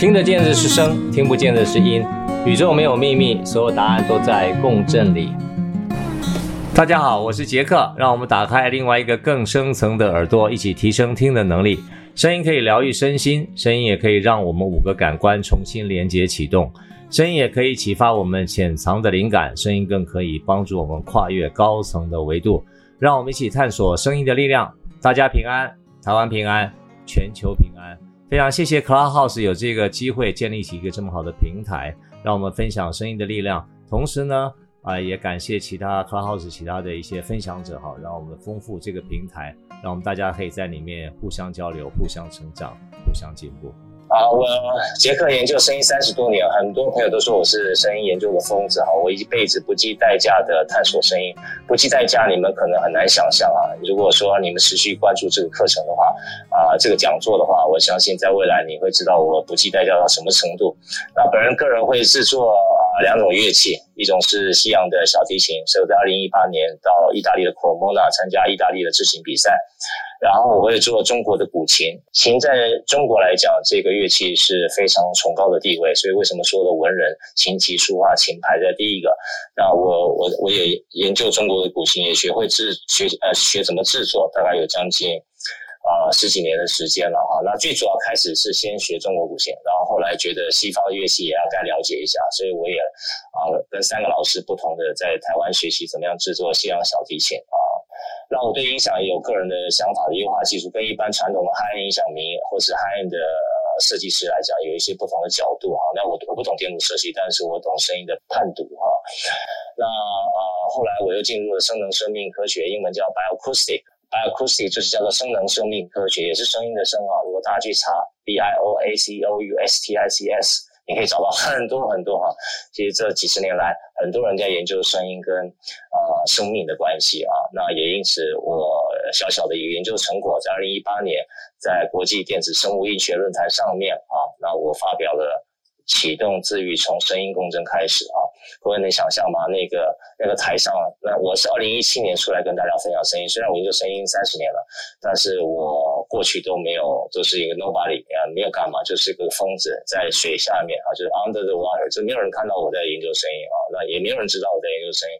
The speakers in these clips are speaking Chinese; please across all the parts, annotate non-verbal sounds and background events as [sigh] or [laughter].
听得见的是声，听不见的是音。宇宙没有秘密，所有答案都在共振里。大家好，我是杰克，让我们打开另外一个更深层的耳朵，一起提升听的能力。声音可以疗愈身心，声音也可以让我们五个感官重新连接启动，声音也可以启发我们潜藏的灵感，声音更可以帮助我们跨越高层的维度。让我们一起探索声音的力量。大家平安，台湾平安，全球平安。非常谢谢 Clubhouse 有这个机会建立起一个这么好的平台，让我们分享声音的力量。同时呢，啊、也感谢其他 Clubhouse 其他的一些分享者哈，让我们丰富这个平台，让我们大家可以在里面互相交流、互相成长、互相进步。啊，我杰克研究声音三十多年，很多朋友都说我是声音研究的疯子哈。我一辈子不计代价的探索声音，不计代价，你们可能很难想象啊。如果说你们持续关注这个课程的话，啊，这个讲座的话，我相信在未来你会知道我不计代价到什么程度。那本人个人会制作啊两种乐器，一种是西洋的小提琴，所以我在二零一八年到意大利的 Cremona 参加意大利的制琴比赛。然后我会做中国的古琴，琴在中国来讲，这个乐器是非常崇高的地位，所以为什么说的文人琴棋书画琴排在第一个？那我我我也研究中国的古琴，也学会制学呃学怎么制作，大概有将近啊、十几年的时间了哈。那最主要开始是先学中国古琴，然后后来觉得西方的乐器也要该了解一下，所以我也啊、跟三个老师不同的在台湾学习怎么样制作西洋小提琴啊。让我对音响也有个人的想法的优化技术，跟一般传统的 high-end 音响迷或是 high-end 的设计师来讲，有一些不同的角度哈。那我我不懂电路设计，但是我懂声音的判读哈。那呃，后来我又进入了声能生命科学，英文叫 bioacoustic，bioacoustic 就是叫做声能生命科学，也是声音的声啊。如果大家去查 b i o a c o u s t i c s。你可以找到很多很多哈，其实这几十年来，很多人在研究声音跟呃生命的关系啊。那也因此，我小小的一个研究成果，在二零一八年，在国际电子生物医学论坛上面啊，那我发表了。启动自愈，从声音共振开始啊！各位能想象吗？那个那个台上，那我是二零一七年出来跟大家分享声音。虽然我研究声音三十年了，但是我过去都没有，就是一个 nobody 啊，没有干嘛，就是一个疯子在水下面啊，就是 under the water，就没有人看到我在研究声音啊，那也没有人知道我在研究声音。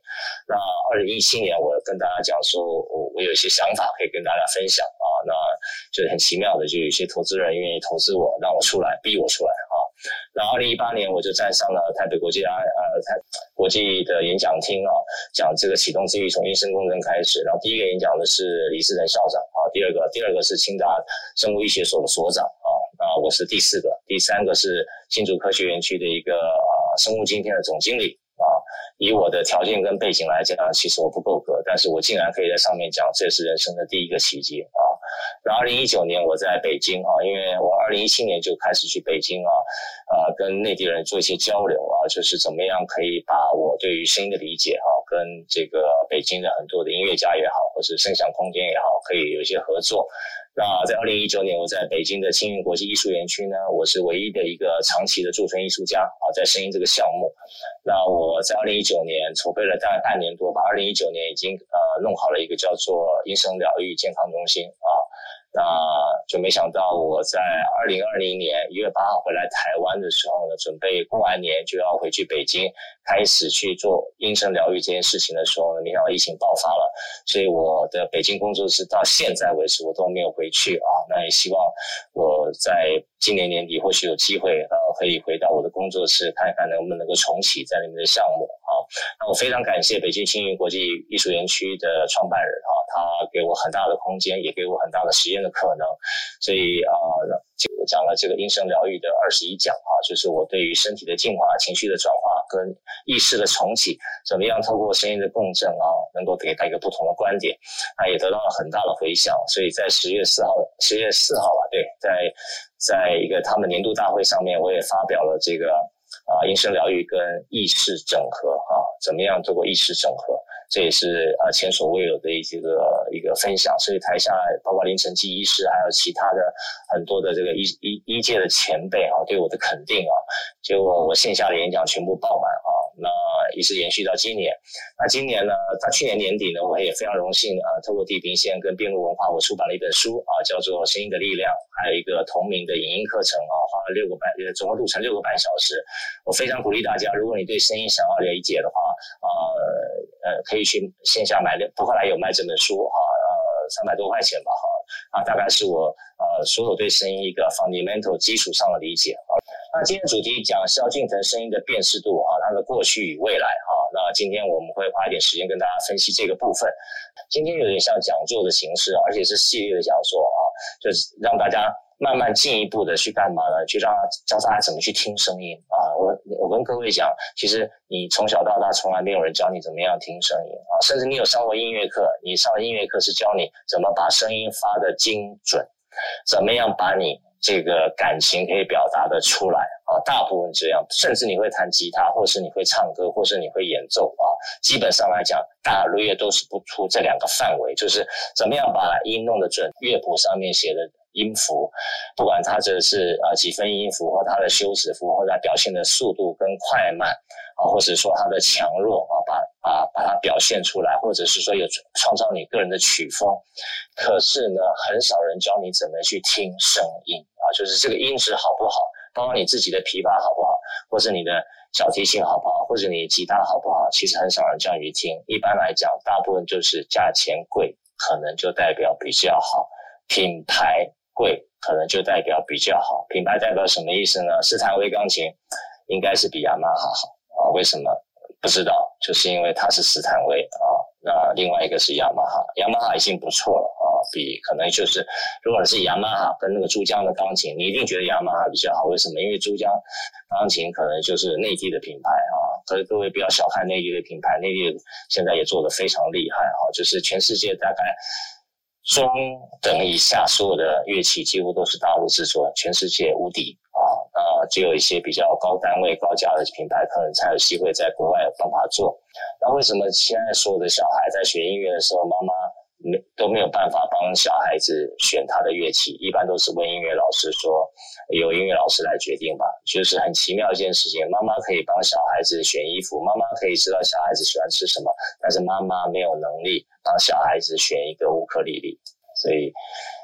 那二零一七年，我跟大家讲说，我我有一些想法可以跟大家分享啊，那就是很奇妙的，就有一些投资人愿意投资我，让我出来，逼我出来。然后二零一八年，我就站上了台北国际啊呃台国际的演讲厅啊，讲这个启动自愈从音声共振开始。然后第一个演讲的是李世仁校长啊，第二个第二个是清大生物医学所的所长啊，那我是第四个，第三个是新竹科学园区的一个啊生物晶片的总经理啊。以我的条件跟背景来讲，其实我不够格，但是我竟然可以在上面讲，这是人生的第一个奇迹啊。然后二零一九年我在北京啊，因为我二零一七年就开始去北京啊，呃，跟内地人做一些交流啊，就是怎么样可以把我对于声音的理解哈，跟这个北京的很多的音乐家也好，或是声响空间也好，可以有一些合作。那在二零一九年，我在北京的青云国际艺术园区呢，我是唯一的一个长期的驻村艺术家啊，在声音这个项目。那我在二零一九年筹备了大概半年多吧，二零一九年已经呃弄好了一个叫做音声疗愈健康中心啊。那就没想到我在二零二零年一月八号回来台湾的时候呢，准备过完年就要回去北京，开始去做音声疗愈这件事情的时候呢，没想到疫情爆发了，所以我的北京工作室到现在为止我都没有回去啊。那也希望我在今年年底或许有机会呃可以回到我的工作室，看一看能不能够重启在里面的项目啊。那我非常感谢北京青云国际艺术园区的创办人啊，他给我很大的空间，也给我很大的实验的可能，所以啊，就讲了这个音声疗愈的二十一讲啊，就是我对于身体的净化、情绪的转化跟意识的重启，怎么样透过声音的共振啊，能够给他一个不同的观点，他也得到了很大的回响。所以在十月四号，十月四号吧，对，在在一个他们年度大会上面，我也发表了这个啊音声疗愈跟意识整合，怎么样做过意识整合。这也是啊前所未有的一个一个分享，所以台下包括林晨基医师，还有其他的很多的这个医医医界的前辈啊，对我的肯定啊，结果我线下的演讲全部爆满一直延续到今年。那今年呢，到去年年底呢，我也非常荣幸啊，透过地平线跟边路文化，我出版了一本书啊，叫做《声音的力量》，还有一个同名的影音课程啊，花了六个半，总共路程六个半小时。我非常鼓励大家，如果你对声音想要理解的话，啊，呃，可以去线下买的，博客来有卖这本书哈，呃，三百多块钱吧，哈，啊，大概是我呃所有对声音一个 fundamental 基础上的理解啊。那今天主题讲萧敬腾声音的辨识度啊，他的过去与未来啊。那今天我们会花一点时间跟大家分析这个部分。今天有点像讲座的形式，而且是系列的讲座啊，就是让大家慢慢进一步的去干嘛呢？去让教大家怎么去听声音啊。我我跟各位讲，其实你从小到大从来没有人教你怎么样听声音啊，甚至你有上过音乐课，你上音乐课是教你怎么把声音发的精准，怎么样把你。这个感情可以表达的出来啊，大部分这样，甚至你会弹吉他，或是你会唱歌，或是你会演奏啊，基本上来讲，大约都是不出这两个范围，就是怎么样把音弄得准，乐谱上面写的音符，不管它这是啊几分音符，或它的休止符，或者它表现的速度跟快慢。啊，或者说它的强弱啊，把把把它表现出来，或者是说有创造你个人的曲风，可是呢，很少人教你怎么去听声音啊，就是这个音质好不好，包括你自己的琵琶好不好，或者你的小提琴好不好，或者你吉他好不好，其实很少人教你听。一般来讲，大部分就是价钱贵，可能就代表比较好；品牌贵，可能就代表比较好。品牌代表什么意思呢？斯坦威钢琴应该是比雅马哈好。啊，为什么不知道？就是因为它是斯坦威啊，那另外一个是雅马哈，雅马哈已经不错了啊，比可能就是，如果是雅马哈跟那个珠江的钢琴，你一定觉得雅马哈比较好。为什么？因为珠江钢琴可能就是内地的品牌啊，所以各位不要小看内地的品牌，内地现在也做得非常厉害啊，就是全世界大概中等以下所有的乐器几乎都是大陆制作，全世界无敌。啊，只有一些比较高单位、高价的品牌，可能才有机会在国外有办法做。那为什么现在所有的小孩在学音乐的时候，妈妈没都没有办法帮小孩子选他的乐器？一般都是问音乐老师说，由音乐老师来决定吧。就是很奇妙一件事情，妈妈可以帮小孩子选衣服，妈妈可以知道小孩子喜欢吃什么，但是妈妈没有能力帮小孩子选一个乌克丽丽，所以。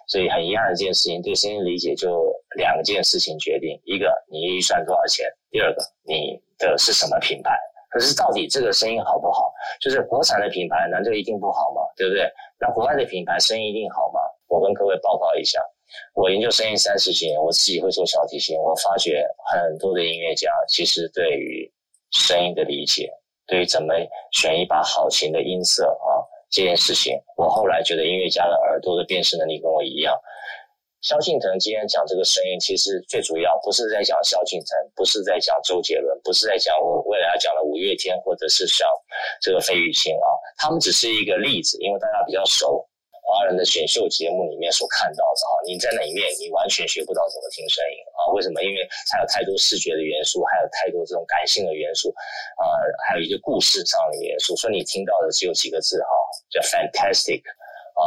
所以很遗憾一件事情，对声音理解就两件事情决定：一个你预算多少钱；第二个你的是什么品牌。可是到底这个声音好不好？就是国产的品牌难道一定不好吗？对不对？那国外的品牌声音一定好吗？我跟各位报告一下，我研究声音三十几年，我自己会做小提琴，我发觉很多的音乐家其实对于声音的理解，对于怎么选一把好琴的音色啊。这件事情，我后来觉得音乐家的耳朵的辨识能力跟我一样。萧敬腾今天讲这个声音，其实最主要不是在讲萧敬腾，不是在讲周杰伦，不是在讲我未来要讲的五月天，或者是像这个费玉清啊，他们只是一个例子，因为大家比较熟。华人的选秀节目里面所看到的啊，你在那里面你完全学不到怎么听声音啊？为什么？因为它有太多视觉的元素，还有太多这种感性的元素啊，还有一个故事上的元素，所以你听到的只有几个字哈，叫 fantastic 啊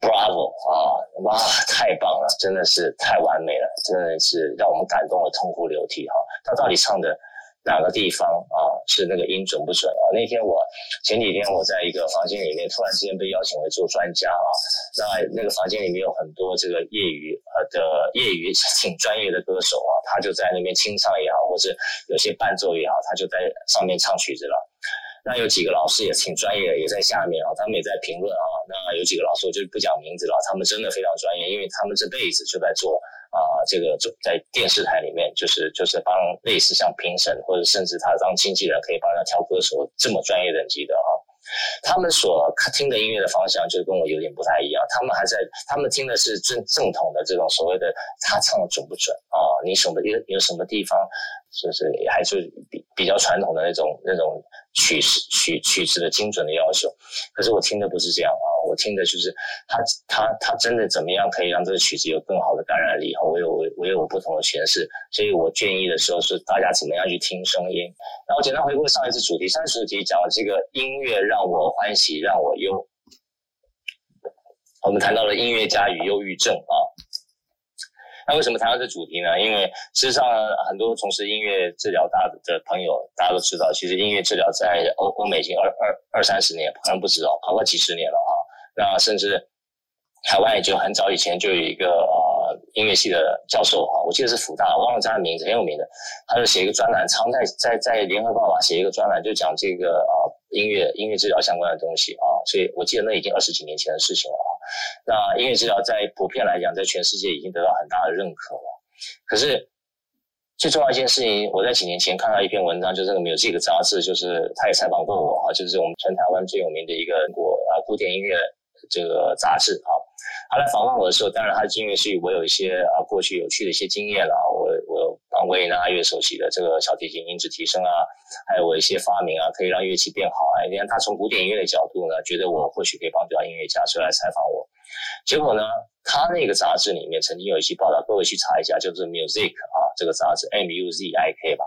，bravo 啊，哇，太棒了，真的是太完美了，真的是让我们感动的痛哭流涕哈。他到底唱的？哪个地方啊？是那个音准不准啊？那天我前几天我在一个房间里面，突然之间被邀请为做专家啊。那那个房间里面有很多这个业余呃的业余 [laughs] 挺专业的歌手啊，他就在那边清唱也好，或者有些伴奏也好，他就在上面唱曲子了。那有几个老师也挺专业的，也在下面啊，他们也在评论啊。那有几个老师我就不讲名字了，他们真的非常专业，因为他们这辈子就在做。啊，这个就在电视台里面，就是就是帮类似像评审，或者甚至他当经纪人，可以帮他挑歌手，这么专业等级的啊。他们所听的音乐的方向就跟我有点不太一样，他们还在，他们听的是正正统的这种所谓的他唱的准不准啊？你什么有有什么地方？就是还是比比较传统的那种那种曲式曲曲子的精准的要求，可是我听的不是这样啊，我听的就是他他他真的怎么样可以让这个曲子有更好的感染力？我有我我有我不同的诠释，所以我建议的时候是大家怎么样去听声音。然后简单回顾上一次主题，上一次主题讲了这个音乐让我欢喜让我忧，我们谈到了音乐家与忧郁症啊。那为什么谈到这主题呢？因为事实上很多从事音乐治疗大的朋友，大家都知道，其实音乐治疗在欧欧美已经二二二三十年，可能不止哦，跑过几十年了啊。那甚至台湾也就很早以前就有一个呃音乐系的教授啊，我记得是辅大，忘了他的名字，很有名的，他就写一个专栏，常在在在联合报吧写一个专栏，就讲这个啊音乐音乐治疗相关的东西啊。所以我记得那已经二十几年前的事情了。那音乐治疗在普遍来讲，在全世界已经得到很大的认可了。可是最重要一件事情，我在几年前看到一篇文章，就是这个《Music》杂志，就是他也采访过我啊，就是我们全台湾最有名的一个国啊古典音乐这个杂志啊。他来访问我的时候，当然他的音乐是我有一些啊过去有趣的一些经验了啊，我我帮维也纳爱乐首席的这个小提琴音质提升啊，还有我一些发明啊，可以让乐器变好啊。你看他从古典音乐的角度呢，觉得我或许可以帮助到音乐家，所以来采访我。结果呢，他那个杂志里面曾经有一期报道，各位去查一下，就是 Music 啊这个杂志 M U Z I K 吧，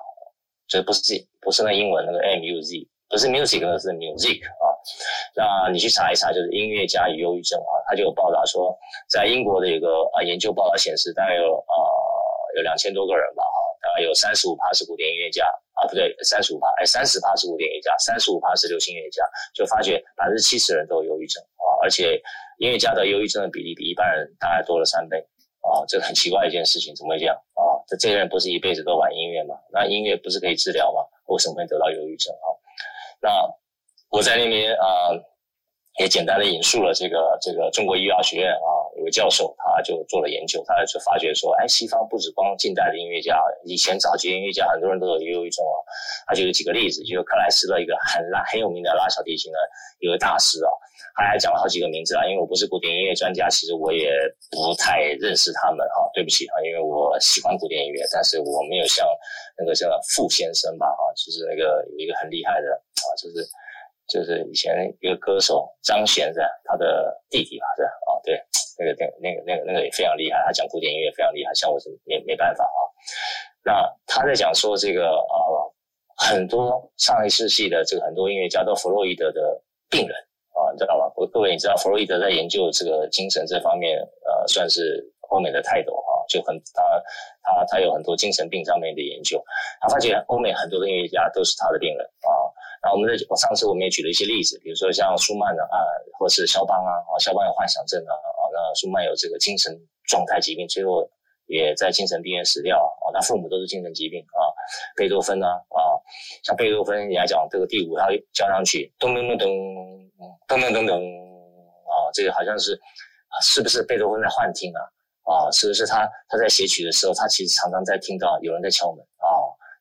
这不是不是那英文那个 M U Z，不是 Music，那是 Music 啊。那你去查一查，就是音乐家与忧郁症啊，他就有报道说，在英国的一个啊研究报道显示，大概有啊有两千多个人吧，哈，大概有三十五趴是古典音乐家啊，不对，三十五趴，哎，三十趴是古典音乐家，三十五趴是流行音乐家，就发觉百分之七十人都有忧郁症啊，而且音乐家的忧郁症的比例比一般人大概多了三倍啊，这很奇怪一件事情，怎么会这样啊？这这些人不是一辈子都玩音乐吗？那音乐不是可以治疗吗？为什么会得到忧郁症啊？那我在那边啊、也简单的引述了这个这个中国医药学院啊有个教授，他就做了研究，他就发觉说，哎，西方不止光近代的音乐家，以前早期音乐家很多人都有忧郁症啊。他就有几个例子，就是克莱斯勒一个很拉很有名的拉小提琴的一个大师啊，他还讲了好几个名字啊，因为我不是古典音乐专家，其实我也不太认识他们哈，对不起啊，因为我喜欢古典音乐，但是我没有像那个叫傅先生吧啊，就是那个有一个很厉害的啊，就是。就是以前一个歌手张悬的他的弟弟吧，是吧？啊，对，那个那个那个那个那个也非常厉害，他讲古典音乐非常厉害，像我是没没办法啊。那他在讲说这个啊，很多上一世纪的这个很多音乐家都弗洛伊德的病人啊，你知道吗？各位你知道弗洛伊德在研究这个精神这方面，呃，算是欧美的泰斗啊，就很他他他有很多精神病上面的研究，他发现欧美很多的音乐家都是他的病人。我们的我上次我们也举了一些例子，比如说像舒曼啊，或是肖邦啊，啊，肖邦有幻想症啊，啊，那舒曼有这个精神状态疾病，最后也在精神病院死掉啊。他父母都是精神疾病啊。贝多芬呢，啊，像贝多芬你来讲，这个第五号交响曲，咚咚咚咚，咚咚咚咚，啊，这个好像是是不是贝多芬在幻听啊？啊，是不是他他在写曲的时候，他其实常常在听到有人在敲门？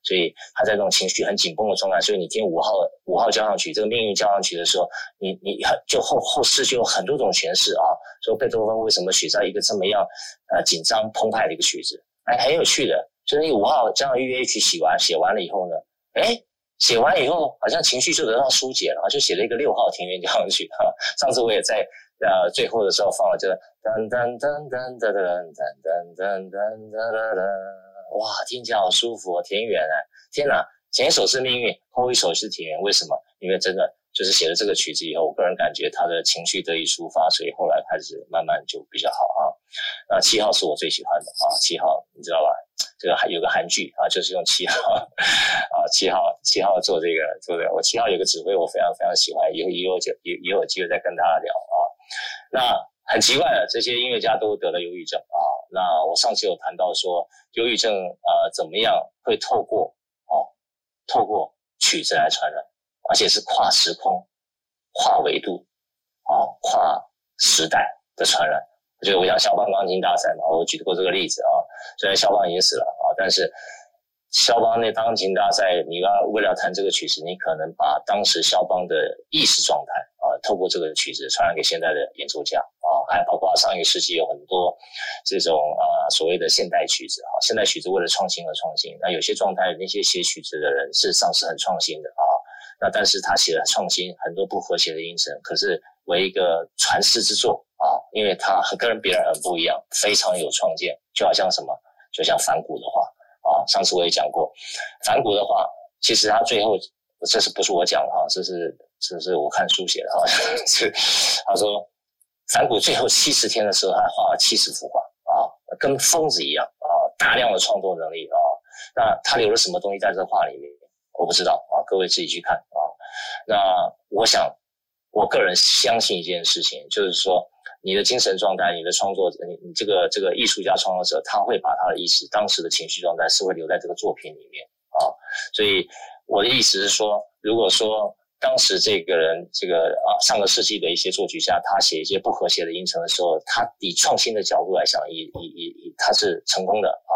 所以他在这种情绪很紧绷的状态，所以你听五号五号交响曲这个命运交响曲的时候，你你很就后后世就有很多种诠释啊。说贝多芬为什么写在一个这么样呃紧张澎湃的一个曲子？哎，很有趣的，就是你五号交响乐曲写完写完了以后呢，哎，写完以后好像情绪就得到疏解了，就写了一个六号庭院交响曲哈。上次我也在呃最后的时候放了这个噔噔噔噔噔噔噔噔噔噔噔噔。哇，听起来好舒服哦，田园啊！天哪，前一首是命运，后一首是田园，为什么？因为真的就是写了这个曲子以后，我个人感觉他的情绪得以抒发，所以后来开始慢慢就比较好啊。那七号是我最喜欢的啊，七号你知道吧？这个还有个韩剧啊，就是用七号啊，七号七号做这个做这个，我七号有个指挥我非常非常喜欢，以后以后就以以后有机会再跟大家聊啊。那很奇怪的，这些音乐家都得了忧郁症啊。那我上次有谈到说，忧郁症啊、怎么样会透过哦，透过曲子来传染，而且是跨时空、跨维度、啊，跨时代的传染。就我讲肖邦钢琴大赛嘛，我举过这个例子啊。虽然肖邦已经死了啊，但是肖邦那钢琴大赛，你要为了弹这个曲子，你可能把当时肖邦的意识状态啊，透过这个曲子传染给现在的演奏家。啊，还包括上一个世纪有很多这种啊所谓的现代曲子啊，现代曲子为了创新而创新。那有些状态，那些写曲子的人事实上是很创新的啊。那但是他写了创新很多不和谐的音程，可是为一个传世之作啊，因为他跟别人很不一样，非常有创建。就好像什么，就像梵谷的话啊，上次我也讲过，梵谷的话，其实他最后这是不是我讲的哈，这是这是我看书写的哈，[laughs] 是他说。梵谷最后七十天的时候，他画了七十幅画啊，跟疯子一样啊，大量的创作能力啊。那他留了什么东西在这画里面？我不知道啊，各位自己去看啊。那我想，我个人相信一件事情，就是说，你的精神状态，你的创作者，你你这个这个艺术家创作者，他会把他的意识、当时的情绪状态是会留在这个作品里面啊。所以我的意思是说，如果说当时这个人，这个啊上个世纪的一些作曲家，他写一些不和谐的音程的时候，他以创新的角度来想，以以以以他是成功的啊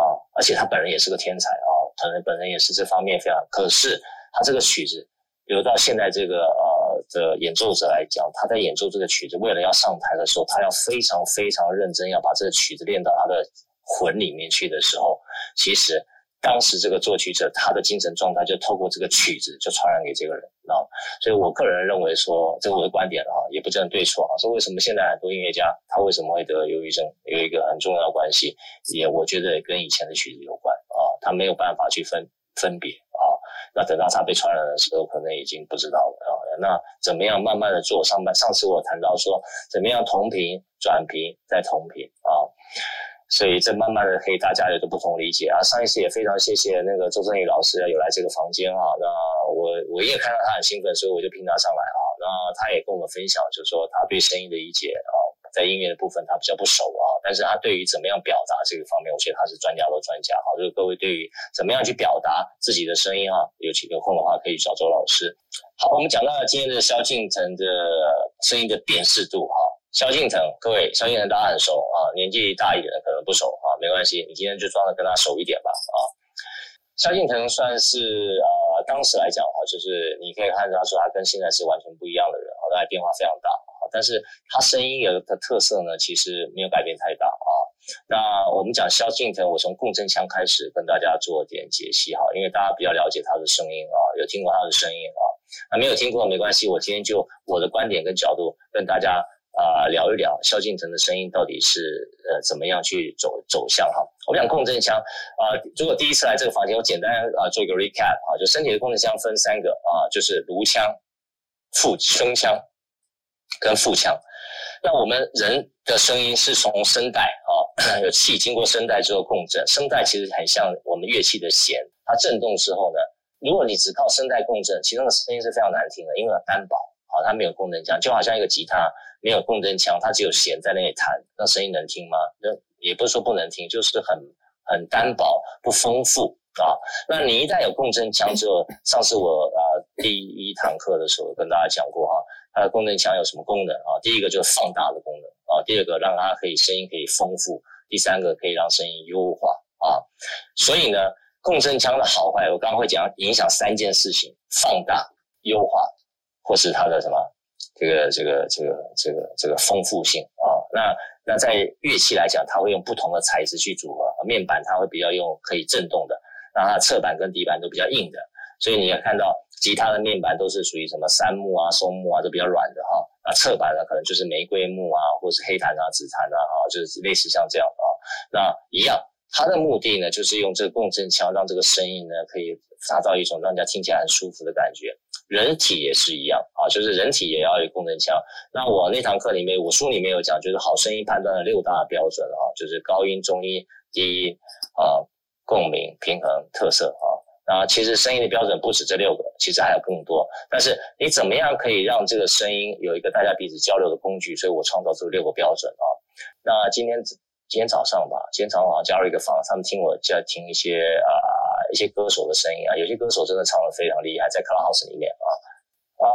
啊，而且他本人也是个天才啊，可能本人也是这方面非常，可是他这个曲子。比如到现在这个呃的演奏者来讲，他在演奏这个曲子，为了要上台的时候，他要非常非常认真，要把这个曲子练到他的魂里面去的时候，其实当时这个作曲者他的精神状态就透过这个曲子就传染给这个人啊。所以我个人认为说，这个我的观点啊，也不见得对错啊。说为什么现在很多音乐家他为什么会得忧郁症，有一个很重要的关系，也我觉得跟以前的曲子有关啊，他没有办法去分分别啊。那等到他被传染的时候，可能已经不知道了啊。那怎么样慢慢的做上半？上次我谈到说，怎么样同频转频再同频啊。所以这慢慢的可以大家有个不同理解啊。上一次也非常谢谢那个周正宇老师有来这个房间啊。那我我也看到他很兴奋，所以我就聘他上来啊。那他也跟我们分享，就是说他对声音的理解啊。在音乐的部分，他比较不熟啊，但是他对于怎么样表达这个方面，我觉得他是专家的专家哈。就是各位对于怎么样去表达自己的声音啊，有有空的话可以找周老师。好，我们讲到了今天的萧敬腾的声音的辨识度哈。萧敬腾，各位，萧敬腾大家很熟啊，年纪大一点的可能不熟啊，没关系，你今天就装的跟他熟一点吧啊。萧敬腾算是呃当时来讲的话，就是你可以看到他说他跟现在是完全不一样的人啊，他变化非常大啊。但是他声音有的特色呢，其实没有改变太大啊。那我们讲萧敬腾，我从共振腔开始跟大家做点解析哈，因为大家比较了解他的声音啊，有听过他的声音啊，那没有听过没关系，我今天就我的观点跟角度跟大家啊、聊一聊萧敬腾的声音到底是呃怎么样去走走向哈。我们讲共振腔啊，如果第一次来这个房间，我简单啊做一个 recap 啊，就身体的共振腔分三个啊，就是颅腔、腹胸腔。跟腹腔，那我们人的声音是从声带啊，[coughs] 有气经过声带之后共振。声带其实很像我们乐器的弦，它震动之后呢，如果你只靠声带共振，其中的声音是非常难听的，因为它单薄啊，它没有共振腔，就好像一个吉他没有共振腔，它只有弦在那里弹，那声音能听吗？那也不是说不能听，就是很很单薄，不丰富啊。那你一旦有共振腔之后，上次我啊第一堂课的时候跟大家讲过哈。它的共振腔有什么功能啊？第一个就是放大的功能啊，第二个让它可以声音可以丰富，第三个可以让声音优化啊。所以呢，共振腔的好坏，我刚刚会讲影响三件事情：放大、优化，或是它的什么这个这个这个这个这个丰富性啊。那那在乐器来讲，它会用不同的材质去组合，面板它会比较用可以震动的，那它侧板跟底板都比较硬的，所以你要看到。吉他的面板都是属于什么杉木啊、松木啊，都比较软的哈。那侧板呢，可能就是玫瑰木啊，或是黑檀啊、紫檀啊，哈，就是类似像这样啊。那一样，它的目的呢，就是用这个共振腔，让这个声音呢，可以达到一种让人家听起来很舒服的感觉。人体也是一样啊，就是人体也要有共振腔。那我那堂课里面，我书里面有讲，就是好声音判断的六大标准啊，就是高音、中音、低音啊、共鸣、平衡、特色啊。啊，其实声音的标准不止这六个，其实还有更多。但是你怎么样可以让这个声音有一个大家彼此交流的工具？所以我创造出六个标准啊。那今天今天早上吧，今天早上好像加入一个房，他们听我在听一些啊一些歌手的声音啊，有些歌手真的唱得非常厉害，在 Clubhouse 里面啊啊，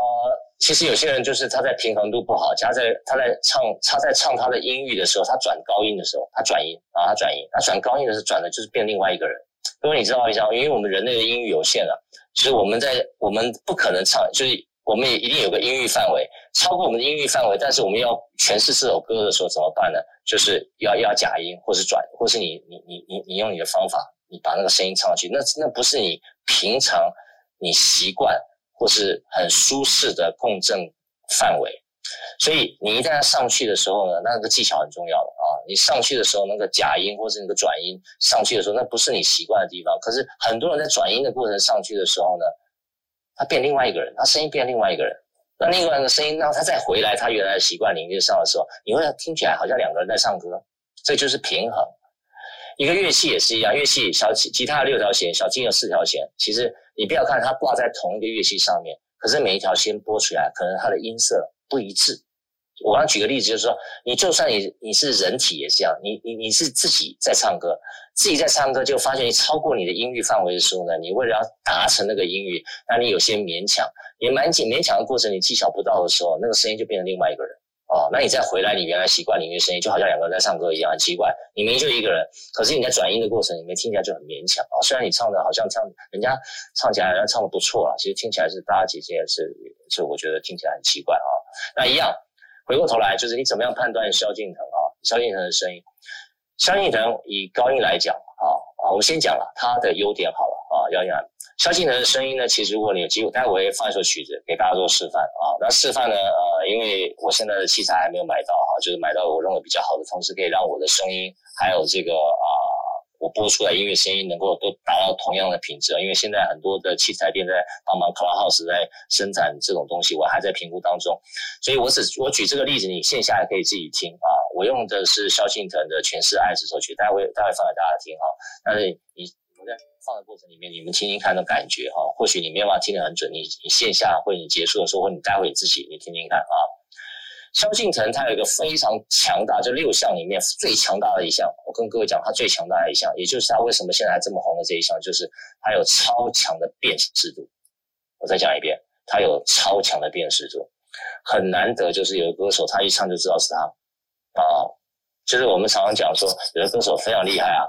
其实有些人就是他在平衡度不好，加在他在唱他在唱他的音域的时候，他转高音的时候，他转音啊，他转音，他转高音的时候转的就是变另外一个人。因为你知道一下，因为我们人类的音域有限了，所以我们在我们不可能唱，就是我们也一定有个音域范围，超过我们的音域范围，但是我们要诠释这首歌的时候怎么办呢？就是要要假音，或是转，或是你你你你你用你的方法，你把那个声音唱上去，那那不是你平常你习惯或是很舒适的共振范围。所以你一旦要上去的时候呢，那个技巧很重要的啊！你上去的时候，那个假音或是那个转音上去的时候，那不是你习惯的地方。可是很多人在转音的过程上去的时候呢，他变另外一个人，他声音变另外一个人。那另外一个声音，让他再回来他原来的习惯领域上的时候，你会听起来好像两个人在唱歌，这就是平衡。一个乐器也是一样，乐器小吉吉他六条弦，小金有四条弦。其实你不要看它挂在同一个乐器上面，可是每一条弦拨出来，可能它的音色不一致。我刚举个例子，就是说，你就算你你是人体也是这样，你你你是自己在唱歌，自己在唱歌，就发现你超过你的音域范围的时候呢，你为了要达成那个音域，那你有些勉强，你蛮紧勉强的过程，你技巧不到的时候，那个声音就变成另外一个人哦。那你再回来，你原来习惯领域声音，就好像两个人在唱歌一样，很奇怪。你明明就一个人，可是你在转音的过程里面听起来就很勉强啊、虽然你唱的好像唱人家唱起来，人家唱的不错啊，其实听起来是大家姐姐是是，我觉得听起来很奇怪啊、那一样。回过头来，就是你怎么样判断萧敬腾啊？萧敬腾的声音，萧敬腾以高音来讲啊啊，我们先讲了他的优点好了啊。要讲萧敬腾的声音呢，其实如果你有机会，待会我会放一首曲子给大家做示范啊。那示范呢，呃，因为我现在的器材还没有买到哈，就是买到我认为比较好的，同时可以让我的声音还有这个啊。我播出来音乐声音能够都达到同样的品质，因为现在很多的器材店在帮忙，Cloudhouse 在生产这种东西，我还在评估当中，所以我只我举这个例子，你线下还可以自己听啊。我用的是萧敬腾的《全是爱》这首曲，待会待会放给大家听哈。但是你放的过程里面，你们听听看的感觉哈，或许你没有办法听得很准，你你线下或者你结束的时候，或者你待会自己你听听看啊。萧敬腾他有一个非常强大，就六项里面最强大的一项。我跟各位讲，他最强大的一项，也就是他为什么现在还这么红的这一项，就是他有超强的辨识度。我再讲一遍，他有超强的辨识度，很难得，就是有个歌手他一唱就知道是他啊。就是我们常常讲说，有的歌手非常厉害啊，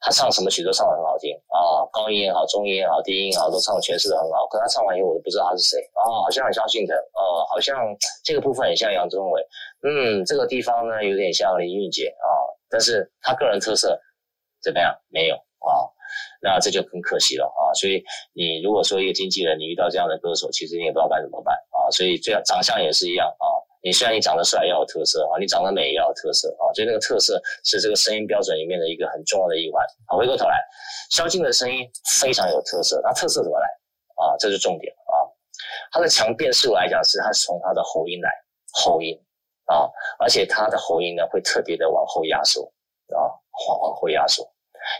他唱什么曲都唱得很好听啊，高音也好，中音也好，低音也好，都唱的诠释得很好。可他唱完以后，我都不知道他是谁啊，好像很萧敬腾，哦，好像这个部分很像杨宗纬，嗯，这个地方呢有点像林俊杰啊，但是他个人特色怎么样？没有啊，那这就很可惜了啊。所以你如果说一个经纪人，你遇到这样的歌手，其实你也不知道该怎么办啊。所以这样长相也是一样啊。你虽然你长得帅，要有特色啊，你长得美也要有特色啊，所以那个特色是这个声音标准里面的一个很重要的一环。好，回过头来，萧敬的声音非常有特色，那特色怎么来啊？这是重点啊。它的强辨识度来讲，是它是从它的喉音来，喉音啊，而且它的喉音呢会特别的往后压缩啊，往往后压缩，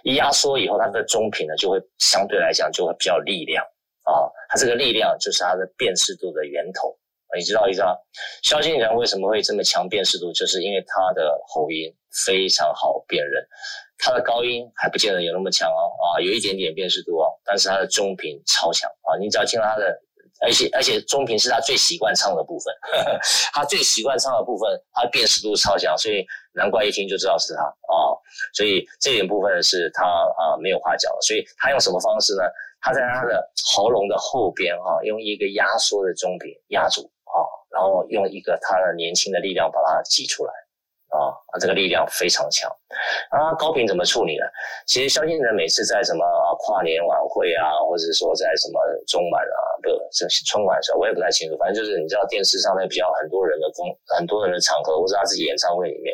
一压缩以后，它的中频呢就会相对来讲就会比较力量啊，它这个力量就是它的辨识度的源头。你知道一知道，萧敬腾为什么会这么强辨识度？就是因为他的喉音非常好辨认，他的高音还不见得有那么强哦，啊，有一点点辨识度哦，但是他的中频超强啊，你只要听到他的，而且而且中频是他最习惯唱的部分，呵呵，他最习惯唱的部分，他辨识度超强，所以难怪一听就知道是他啊，所以这点部分是他啊没有话讲，所以他用什么方式呢？他在他的喉咙的后边啊，用一个压缩的中频压住。啊然后用一个他的年轻的力量把它挤出来，啊，这个力量非常强。啊，高频怎么处理呢？其实萧敬腾每次在什么跨年晚会啊，或者说在什么中晚啊，不，这春晚的时候，我也不太清楚。反正就是你知道电视上那比较很多人的公很多人的场合，或者他自己演唱会里面，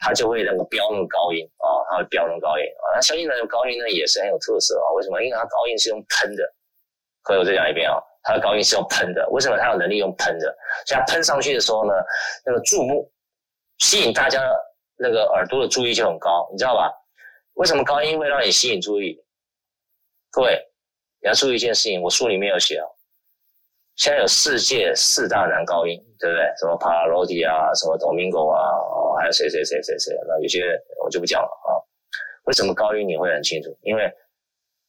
他就会那个飙那个高音啊，他会飙那个高音啊。那萧敬腾的高音呢也是很有特色啊。为什么？因为他高音是用喷的。可以，我再讲一遍啊。它的高音是用喷的，为什么它有能力用喷的？所以它喷上去的时候呢，那个注目吸引大家那个耳朵的注意就很高，你知道吧？为什么高音会让你吸引注意？各位，你要注意一件事情，我书里面有写哦。现在有世界四大男高音，对不对？什么帕瓦罗蒂啊，什么多明戈啊，还有谁谁谁谁谁？那有些我就不讲了啊。为什么高音你会很清楚？因为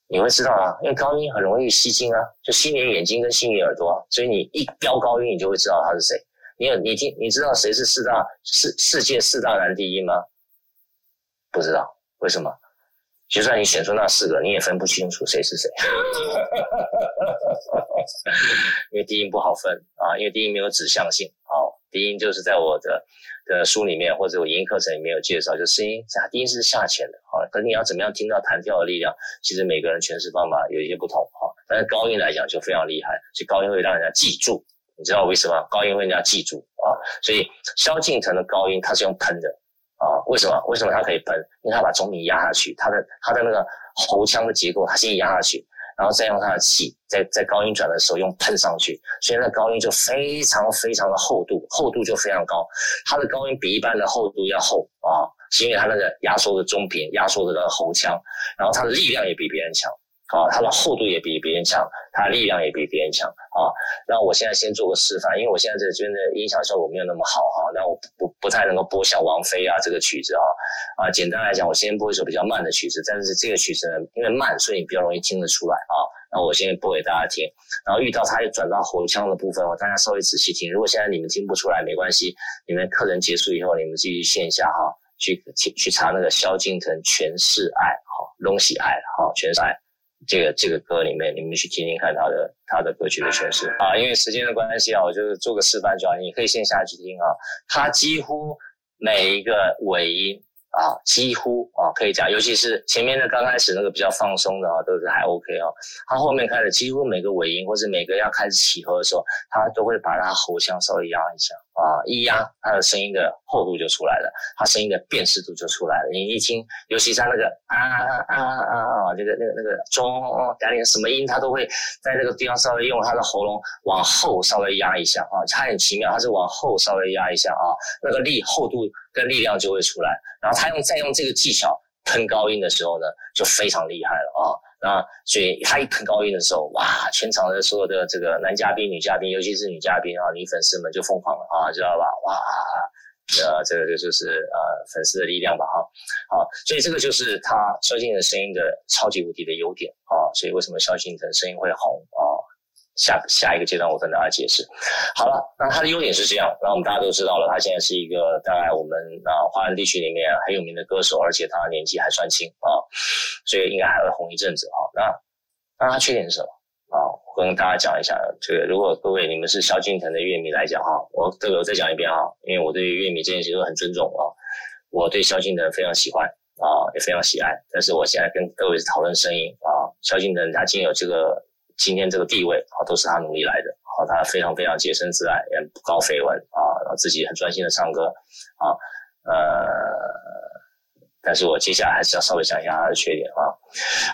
你会知道啊，因为高音很容易吸睛啊，就吸你的眼睛跟吸你耳朵啊，所以你一飙高音，你就会知道他是谁。你有你听，你知道谁是四大世世界四大男低音吗？不知道，为什么？就算你选出那四个，你也分不清楚谁是谁，[laughs] 因为低音不好分啊，因为低音没有指向性。啊，低音就是在我的的书里面或者我音课程里面有介绍，就声音啊，低音是下潜的。好，可你要怎么样听到弹跳的力量？其实每个人诠释方法有一些不同。哈，但是高音来讲就非常厉害，所以高音会让人家记住。你知道为什么高音会让人家记住啊？所以萧敬腾的高音他是用喷的。啊，为什么？为什么他可以喷？因为他把中音压下去，他的他的那个喉腔的结构，他先压下去，然后再用它的气，在在高音转的时候用喷上去，所以那高音就非常非常的厚度，厚度就非常高。它的高音比一般的厚度要厚啊，是因为它那个压缩的中频、压缩的喉腔，然后它的力量也比别人强。啊，它的厚度也比别人强，它力量也比别人强啊。那我现在先做个示范，因为我现在这边的音响效果没有那么好哈。那我不不太能够播像王菲啊这个曲子啊啊。简单来讲，我先播一首比较慢的曲子，但是这个曲子呢，因为慢，所以你比较容易听得出来啊。那我先播给大家听，然后遇到它又转到喉腔的部分，我大家稍微仔细听。如果现在你们听不出来，没关系，你们课程结束以后，你们继续线下哈去去去查那个萧敬腾全是爱哈，拢是爱哈，全是爱。这个这个歌里面，你们去听听看他的他的歌曲的诠释啊。因为时间的关系啊，我就是做个示范就好，你可以线下去听啊。他几乎每一个尾音。啊，几乎啊，可以讲，尤其是前面的刚开始那个比较放松的啊，都是还 OK 啊。他后面开始几乎每个尾音或者每个要开始起合的时候，他都会把他喉腔稍微压一下啊，一压他的声音的厚度就出来了，他声音的辨识度就出来了。你一听，尤其他那个啊啊啊啊啊，这个那个那个中带点什么音，他都会在那个地方稍微用他的喉咙往后稍微压一下啊，他很奇妙，他是往后稍微压一下啊，那个力厚度。跟力量就会出来，然后他用再用这个技巧喷高音的时候呢，就非常厉害了啊！那所以他一喷高音的时候，哇，全场的所有的这个男嘉宾、女嘉宾，尤其是女嘉宾啊，女粉丝们就疯狂了啊，知道吧？哇，呃，这个就是呃粉丝的力量吧，哈，好，所以这个就是他萧敬腾声音的超级无敌的优点啊！所以为什么萧敬腾声音会红啊？下下一个阶段我跟大家解释。好了，那它的优点是这样，那我们大家都知道了，他现在是一个大概我们啊华人地区里面很有名的歌手，而且他年纪还算轻啊，所以应该还会红一阵子啊。那那他缺点是什么啊？我跟大家讲一下，这个如果各位你们是萧敬腾的乐迷来讲哈，我这个我再讲一遍哈，因为我对乐迷这件事都很尊重啊，我对萧敬腾非常喜欢啊，也非常喜爱，但是我现在跟各位讨论声音啊，萧敬腾他既然有这个。今天这个地位啊，都是他努力来的啊，他非常非常洁身自爱，也不搞绯闻啊，然后自己很专心的唱歌啊，呃。但是我接下来还是要稍微讲一下他的缺点啊，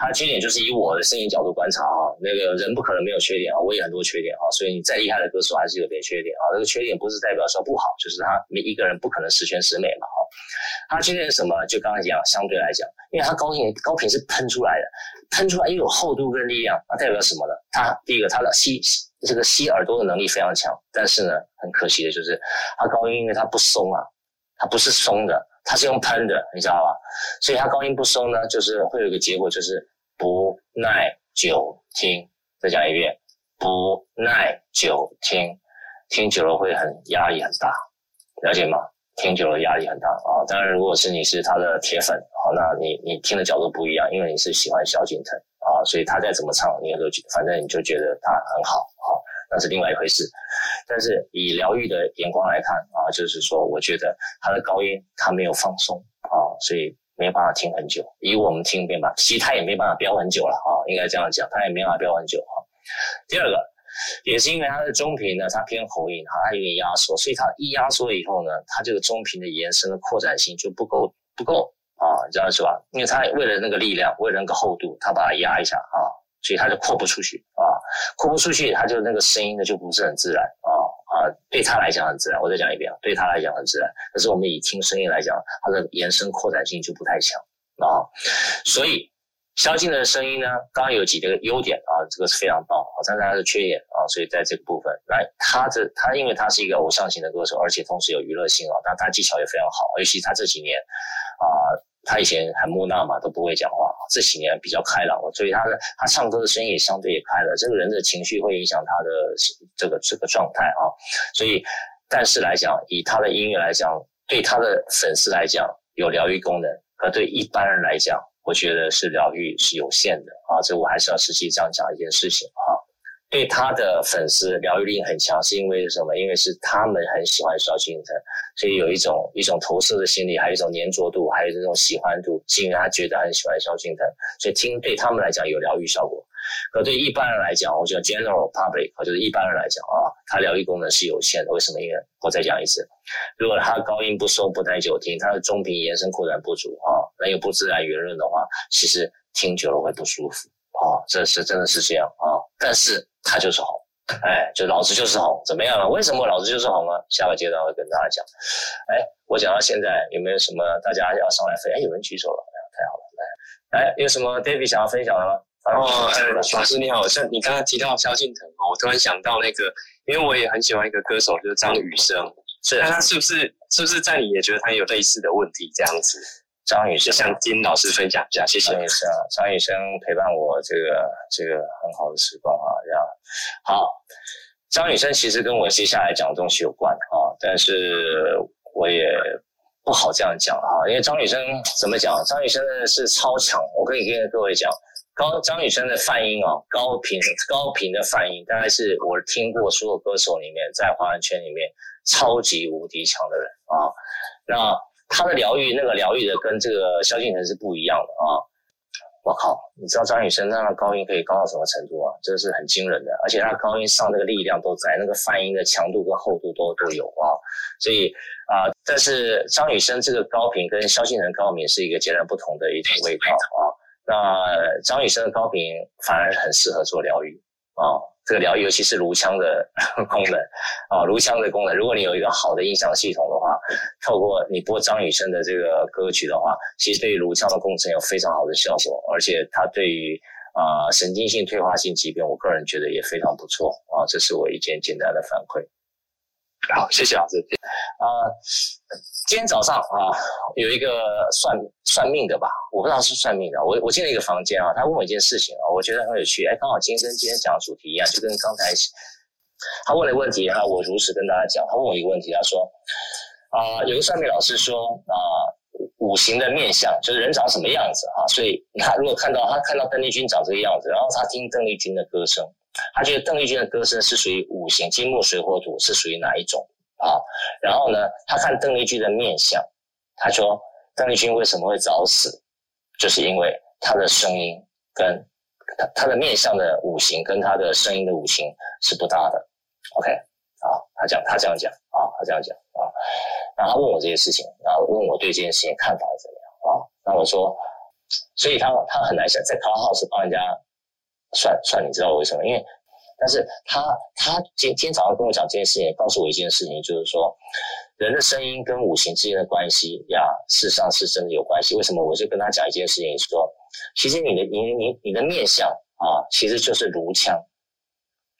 他的缺点就是以我的声音角度观察啊，那个人不可能没有缺点啊，我也很多缺点啊，所以你再厉害的歌手还是有点缺点啊，这个缺点不是代表说不好，就是他每一个人不可能十全十美嘛啊，他缺点是什么？就刚才讲，相对来讲，因为他高音高频是喷出来的，喷出来又有厚度跟力量，那代表什么呢？他第一个他的吸这个吸耳朵的能力非常强，但是呢，很可惜的就是他高音因为他不松啊，他不是松的。它是用喷的，你知道吧？所以它高音不收呢，就是会有一个结果，就是不耐久听。再讲一遍，不耐久听，听久了会很压力很大，了解吗？听久了压力很大啊。当然，如果是你是他的铁粉，好，那你你听的角度不一样，因为你是喜欢萧敬腾啊，所以他再怎么唱，你也都反正你就觉得他很好。那是另外一回事，但是以疗愈的眼光来看啊，就是说，我觉得他的高音他没有放松啊，所以没有办法听很久。以我们听没办法，其实他也没办法飙很久了啊，应该这样讲，他也没办法飙很久啊。第二个，也是因为他的中频呢，它偏喉音哈，它有点压缩，所以它一压缩以后呢，它这个中频的延伸的扩展性就不够不够啊，你知道是吧？因为它为了那个力量，为了那个厚度，它把它压一下啊。所以它就扩不出去啊，扩不出去，它就那个声音呢就不是很自然啊啊，对他来讲很自然。我再讲一遍啊，对他来讲很自然，可是我们以听声音来讲，它的延伸扩展性就不太强啊。所以萧敬腾的声音呢，刚刚有几个优点啊，这个是非常棒啊，但是它的缺点啊，所以在这个部分，那他这他因为他是一个偶像型的歌手，而且同时有娱乐性啊，但他技巧也非常好，尤其他这几年啊。他以前很木讷嘛，都不会讲话。这几年比较开朗了，所以他的他唱歌的声音也相对也开了。这个人的情绪会影响他的这个这个状态啊。所以，但是来讲，以他的音乐来讲，对他的粉丝来讲有疗愈功能，可对一般人来讲，我觉得是疗愈是有限的啊。这我还是要实际这样讲一件事情啊。对他的粉丝疗愈力很强，是因为什么？因为是他们很喜欢萧敬腾，所以有一种一种投射的心理，还有一种黏着度，还有这种喜欢度，是因为他觉得很喜欢萧敬腾，所以听对他们来讲有疗愈效果。可对一般人来讲，我觉得 general public，就是一般人来讲啊，他疗愈功能是有限的。为什么？因为我再讲一次，如果他高音不松不耐久听，他的中频延伸扩展不足啊，那又不自然圆润的话，其实听久了会不舒服啊，这是真的是这样啊，但是。他就是红哎，就老子就是红，怎么样了？为什么老子就是红呢？下个阶段会跟大家讲。哎，我讲到现在有没有什么大家要上来分享？哎，有人举手了，哎，太好了，来，哎，有什么 David 想要分享的吗？哦，哎，老师你好，像你刚刚提到萧敬腾哦，我突然想到那个，因为我也很喜欢一个歌手，就是张雨生，是，那他是不是是不是在你也觉得他有类似的问题这样子？张雨生，向金老师分享一下，谢谢。张雨生，张雨生陪伴我这个这个很好的时光啊，好。张雨生其实跟我接下来讲的东西有关啊，但是我也不好这样讲啊，因为张雨生怎么讲？张雨生呢是超强，我可以跟各位讲，高张雨生的泛音啊，高频高频的泛音，大概是我听过所有歌手里面，在华人圈里面超级无敌强的人啊，那。他的疗愈，那个疗愈的跟这个萧敬腾是不一样的啊！我靠，你知道张雨生他的高音可以高到什么程度啊？这是很惊人的，而且他高音上那个力量都在，那个泛音的强度跟厚度都都有啊！所以啊、但是张雨生这个高频跟萧敬腾高频是一个截然不同的一种味道啊！那张雨生的高频反而很适合做疗愈啊。这个疗愈，尤其是颅腔的功能啊，颅腔的功能。如果你有一个好的音响系统，透过你播张雨生的这个歌曲的话，其实对于颅腔的工程有非常好的效果，而且它对于啊、神经性退化性疾病，我个人觉得也非常不错啊。这是我一件简单的反馈。好，谢谢老师。啊、今天早上啊，有一个算算命的吧，我不知道是算命的。我我进了一个房间啊，他问我一件事情啊，我觉得很有趣。哎，刚好今天跟今天讲的主题一样，就跟刚才他问的问题啊，我如实跟大家讲。他问我一个问题，他说啊、有个算命老师说啊、五行的面相就是人长什么样子啊，所以他如果看到他看到邓丽君长这个样子，然后他听邓丽君的歌声。他觉得邓丽君的歌声是属于五行金木水火土，是属于哪一种啊？然后呢，他看邓丽君的面相，他说邓丽君为什么会早死？就是因为她的声音跟她她的面相的五行跟她的声音的五行是不搭的。OK，啊，他讲他这样讲啊，他这样讲啊，然后他问我这些事情，然后问我对这件事情看法怎么样啊？那我说，所以他他很难想在 c l u h o u s e 帮人家。算算，你知道为什么？因为，但是他他今今天早上跟我讲这件事情，告诉我一件事情，就是说，人的声音跟五行之间的关系呀，事实上是真的有关系。为什么？我就跟他讲一件事情，说，其实你的你你你的面相啊，其实就是颅腔，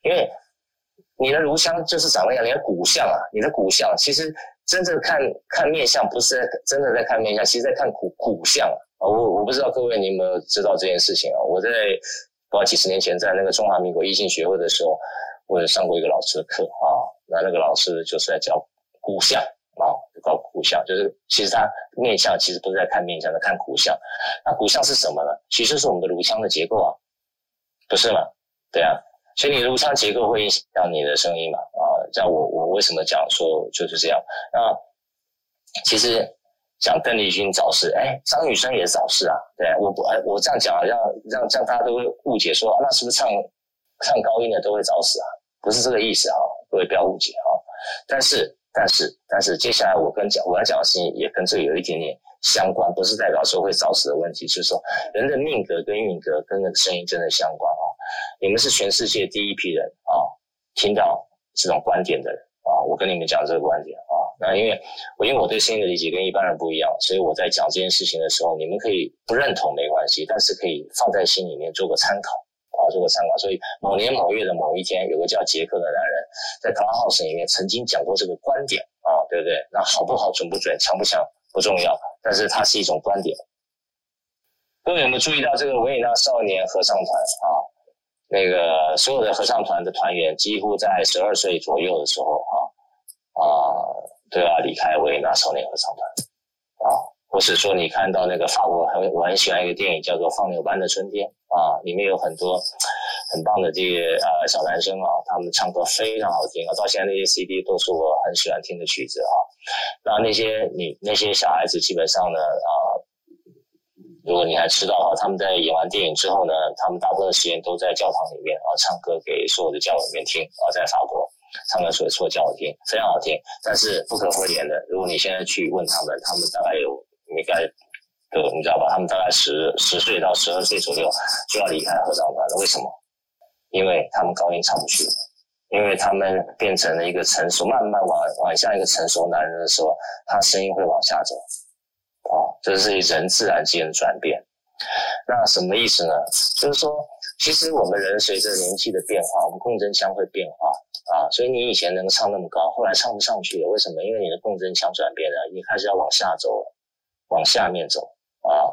因为你的颅腔就是长那样，你的骨相啊，你的骨相，其实真正看看面相，不是真的在看面相，其实在看骨骨相啊。我我不知道各位你有没有知道这件事情啊？我在。不知道几十年前在那个中华民国易经学会的时候，我有上过一个老师的课啊。那那个老师就是在教骨相啊，教骨相，就是其实他面相其实不是在看面相，在看骨相。那骨相是什么呢？其实是我们的颅腔的结构啊，不是吗？对啊，所以你颅腔结构会影响你的声音嘛啊。这样我我为什么讲说就是这样？那其实。讲邓丽君早逝，哎，张雨生也早逝啊。对，我不，我这样讲，让让让大家都会误解说，那是不是唱唱高音的都会早死啊？不是这个意思啊，各位不要误解啊。但是，但是，但是，接下来我跟讲我要讲的事情也跟这个有一点点相关，不是代表说会早死的问题，就是说人的命格跟运格跟那个声音真的相关。你们是全世界第一批人啊，听到这种观点的人啊，我跟你们讲这个观点啊。那因为我因为我对声音的理解跟一般人不一样，所以我在讲这件事情的时候，你们可以不认同没关系，但是可以放在心里面做个参考啊，做个参考。所以某年某月的某一天，有个叫杰克的男人在 Clubhouse 里面曾经讲过这个观点啊，对不对？那好不好、准不准、强不强不重要，但是它是一种观点。各位有没有注意到这个维也纳少年合唱团啊？那个所有的合唱团的团员几乎在十二岁左右的时候啊啊。都要离开维也纳少年合唱团啊，或是说你看到那个法国很我很喜欢一个电影叫做《放牛班的春天》啊，里面有很多很棒的这些呃小男生啊，他们唱歌非常好听啊，到现在那些 CD 都是我很喜欢听的曲子啊。那那些你那些小孩子基本上呢啊，如果你还知道啊，他们在演完电影之后呢，他们大部分的时间都在教堂里面啊唱歌给所有的教友里面听啊，在法国。唱歌所说叫好听，非常好听，但是不可讳言的，如果你现在去问他们，他们大概有应该的，你知道吧？他们大概十十岁到十二岁左右就要离开合唱团了。为什么？因为他们高音唱不去因为他们变成了一个成熟，慢慢往往下一个成熟男人的时候，他声音会往下走，这是人自然间的转变。那什么意思呢？就是说，其实我们人随着年纪的变化，我们共振腔会变化啊。所以你以前能唱那么高，后来唱不上去了，为什么？因为你的共振腔转变了，你开始要往下走了，往下面走。啊，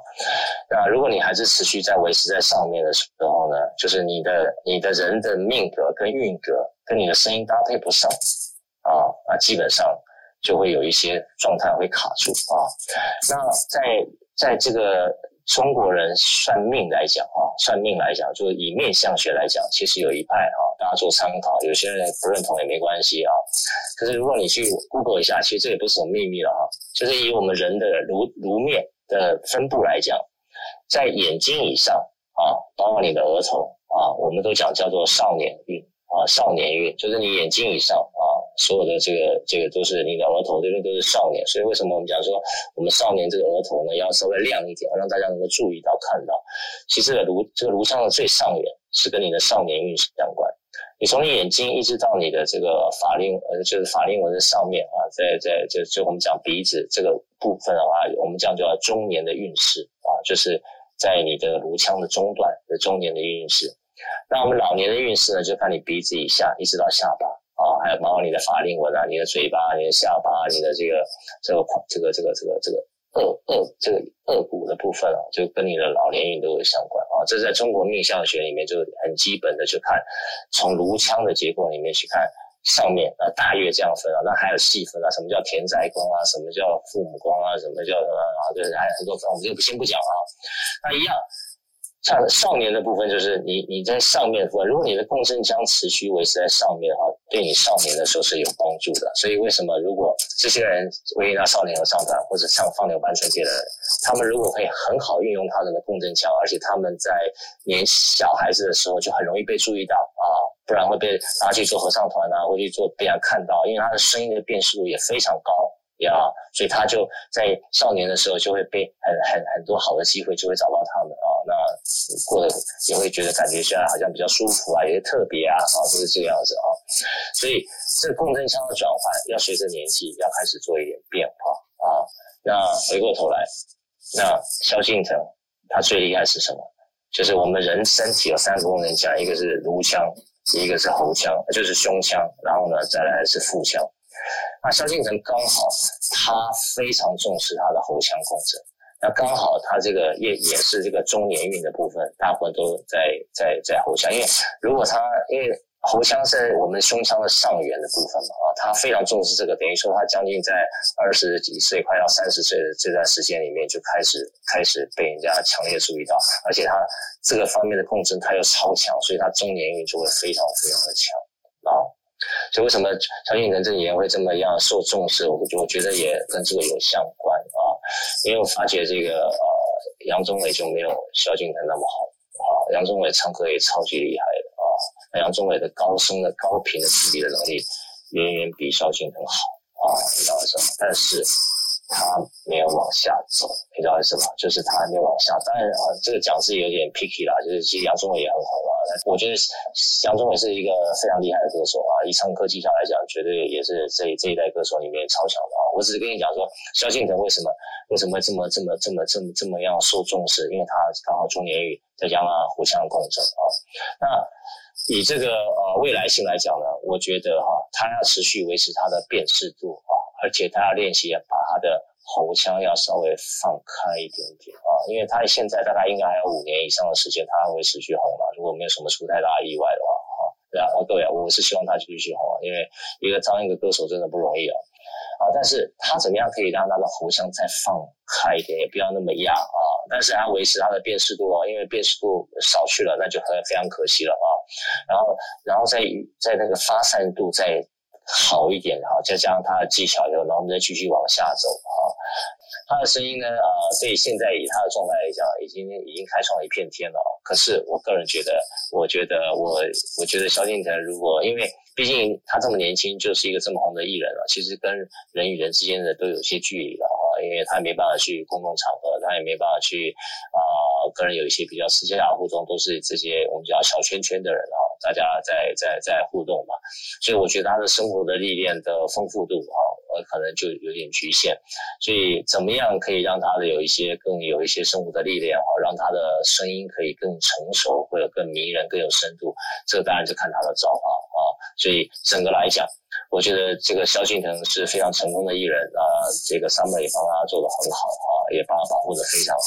那如果你还是持续在维持在上面的时候呢，就是你的你的人的命格跟运格跟你的声音搭配不上啊，那基本上就会有一些状态会卡住啊。那在在这个中国人算命来讲啊，算命来讲，就是以面相学来讲，其实有一派啊，大家做参考，有些人不认同也没关系啊。可是如果你去 Google 一下，其实这也不是什么秘密了哈，就是以我们人的颅颅面。的分布来讲，在眼睛以上啊，包括你的额头啊，我们都讲叫做少年运啊，少年运就是你眼睛以上，所有的这个这个都是你的额头这边都是少年，所以为什么我们讲说我们少年这个额头呢要稍微亮一点，让大家能够注意到看到，其实这个颅这个颅腔的最上缘是跟你的少年运势相关。你从你眼睛一直到你的这个法令，呃，就是法令纹的上面啊，在在就就我们讲鼻子这个部分的话，我们讲叫中年的运势啊，就是在你的颅腔的中段的中年的运势。那我们老年的运势呢，就看你鼻子以下一直到下巴啊，还有包括你的法令纹啊，你的嘴巴、你的下巴、你的这个这个这个这个这个这个。顎顎这个顎骨的部分啊，就跟你的老年运都有相关啊。这在中国命相学里面就很基本的，去看从颅腔的结构里面去看上面啊，大约这样分啊。那还有细分啊，什么叫田宅宫啊，什么叫父母宫啊，什么叫什么啊？就是还有很多分，我们就先不讲了啊。那一样。像少年的部分，就是你你在上面的部分，如果你的共振腔持续维持在上面的话，对你少年的时候是有帮助的。所以为什么如果这些人维纳少年合唱团，或者像放牛班这些的人，他们如果可以很好运用他们的共振腔，而且他们在年小孩子的时候就很容易被注意到啊，不然会被拿去做合唱团啊，或去做被人看到，因为他的声音的辨识度也非常高。呀，所以他就在少年的时候就会被很很很多好的机会就会找到他们，过得也会觉得感觉起来好像比较舒服啊，也特别啊，啊，就是这个样子啊。所以这个共振腔的转换要随着年纪要开始做一点变化啊。那回过头来，那萧敬腾他最厉害是什么？就是我们人身体有三个共振腔，一个是颅腔，一个是喉腔，就是胸腔，然后呢再来是腹腔。那萧敬腾刚好，他非常重视他的喉腔共振。那刚好他这个也也是这个中年运的部分，大部分都在在在喉腔。因为如果他因为喉腔是我们胸腔的上缘的部分嘛，啊，他非常重视这个，等于说他将近在二十几岁快要三十岁的这段时间里面就开始开始被人家强烈注意到，而且他这个方面的共振他又超强，所以他中年运就会非常非常的强啊。所以为什么萧敬腾这个演员会这么样受重视？我我觉得也跟这个有相关啊，因为我发觉这个呃杨宗纬就没有萧敬腾那么好啊，杨宗纬唱歌也超级厉害的啊，那杨宗纬的高声的高频的处理的能力远远比萧敬腾好啊，你知道为什么？但是。他没有往下走，你知道为什么？就是他还没有往下。当然啊，这个讲是有点 picky 啦，就是其实杨宗纬也很红啊。我觉得杨宗纬是一个非常厉害的歌手啊，以唱歌技巧来讲，绝对也是这这一代歌手里面超强的啊。我只是跟你讲说，萧敬腾为什么为什么这么这么这么这么这么样受重视？因为他刚好中年运再加上互相共振啊。那以这个呃未来性来讲呢，我觉得哈，他要持续维持他的辨识度啊。而且他要练习，把的喉腔要稍微放开一点点啊，因为他现在大概应该还有五年以上的时间，他还会持续红嘛。如果没有什么出太大意外的话，哈，对啊，各位，我是希望他继续红啊，因为一个当一个歌手真的不容易啊，啊，但是他怎么样可以让他的喉腔再放开一点，也不要那么压啊，但是还要维持他的辨识度啊，因为辨识度少去了，那就很非常可惜了啊。然后，然后在在那个发散度在。好一点哈，再加上他的技巧以后，然后我们再继续往下走哈。他的声音呢，啊，对现在以他的状态来讲，已经已经开创了一片天了。可是我个人觉得，我觉得我我觉得萧敬腾如果，因为毕竟他这么年轻，就是一个这么红的艺人了，其实跟人与人之间的都有些距离了哈，因为他没办法去公共场合，他也没办法去啊，跟人有一些比较私下的互动，都是这些我们叫小圈圈的人啊。大家在在在互动嘛，所以我觉得他的生活的历练的丰富度啊，呃，可能就有点局限。所以怎么样可以让他的有一些更有一些生活的历练啊，让他的声音可以更成熟，或者更迷人、更有深度，这个当然就看他的造化啊。所以整个来讲，我觉得这个萧敬腾是非常成功的艺人啊，这个 Summer 也帮他做得很好啊，也帮他保护得非常好。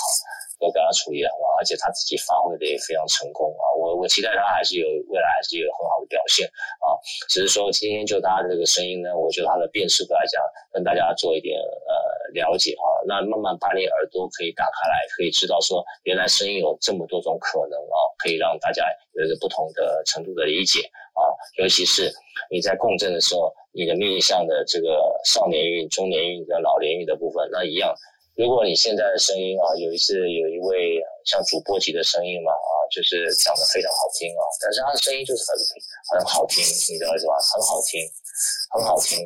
都给他处理了嘛，而且他自己发挥的也非常成功啊！我我期待他还是有未来，还是有很好的表现啊！只是说今天就他这个声音呢，我觉得他的辨识度来讲，跟大家做一点呃了解啊，那慢慢把你耳朵可以打开来，可以知道说原来声音有这么多种可能啊，可以让大家有一个不同的程度的理解啊，尤其是你在共振的时候，你的面向的这个少年韵、中年韵跟老年韵的部分，那一样。如果你现在的声音啊，有一次有一位像主播级的声音嘛啊，就是讲得非常好听啊，但是他的声音就是很很好听，你知道是吧？很好听，很好听，